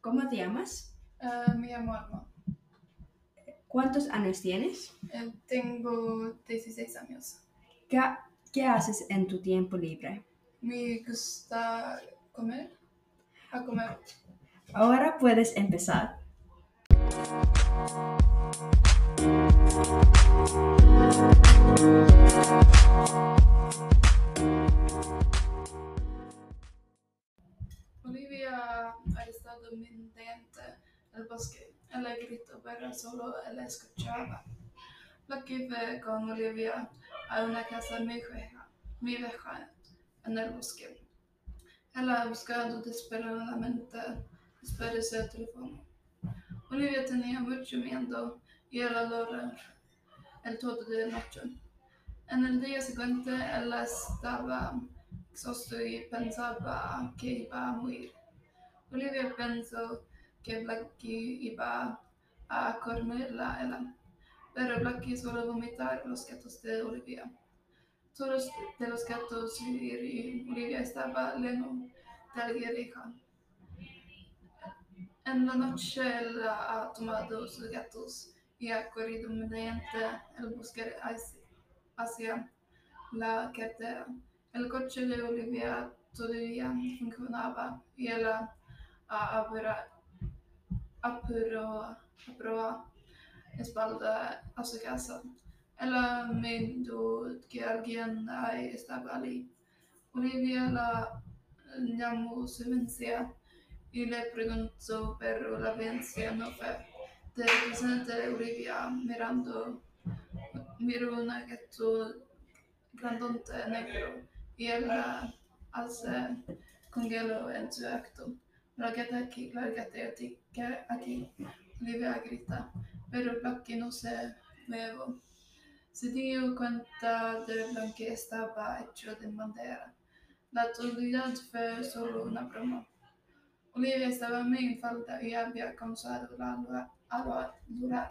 ¿Cómo te llamas? Eh, me llamo Alma. ¿Cuántos años tienes? Eh, tengo 16 años. ¿Qué, qué haces en tu tiempo libre? Me gusta comer. A comer. Ahora puedes empezar. Olivia a una casa muy vieja, muy vieja en el bosque. Ella buscando desesperadamente esperó su teléfono. Olivia tenía mucho miedo y ella lloró el todo de noche. En el día siguiente ella estaba exhausta y pensaba que iba a morir. Olivia pensó que Blackie iba a comerla pero Blackie solo vomitaba los gatos de Olivia. Todos de los gatos y Olivia estaba lleno de guerrija. En la noche él ha tomado sus gatos y ha corrido mediante el bosque hacia- la carretera. El coche de Olivia todavía funcionaba y ella ah, apuro, aproa apuró espalda a su casa. Ella miró que alguien ahí estaba allí. Olivia la llamó su vencia y le preguntó, pero la vencia no fue. De presente Olivia mirando, miró un gato grandote negro y ella hace congelo en su acto. La gata aquí, la gata aquí, que aquí. Olivia grita, pero Blackie no se movió. Se dio cuenta de lo que estaba hecho de madera. La totalidad fue solo una broma. Olivia estaba muy falta y había causado la lua- a la- lugar.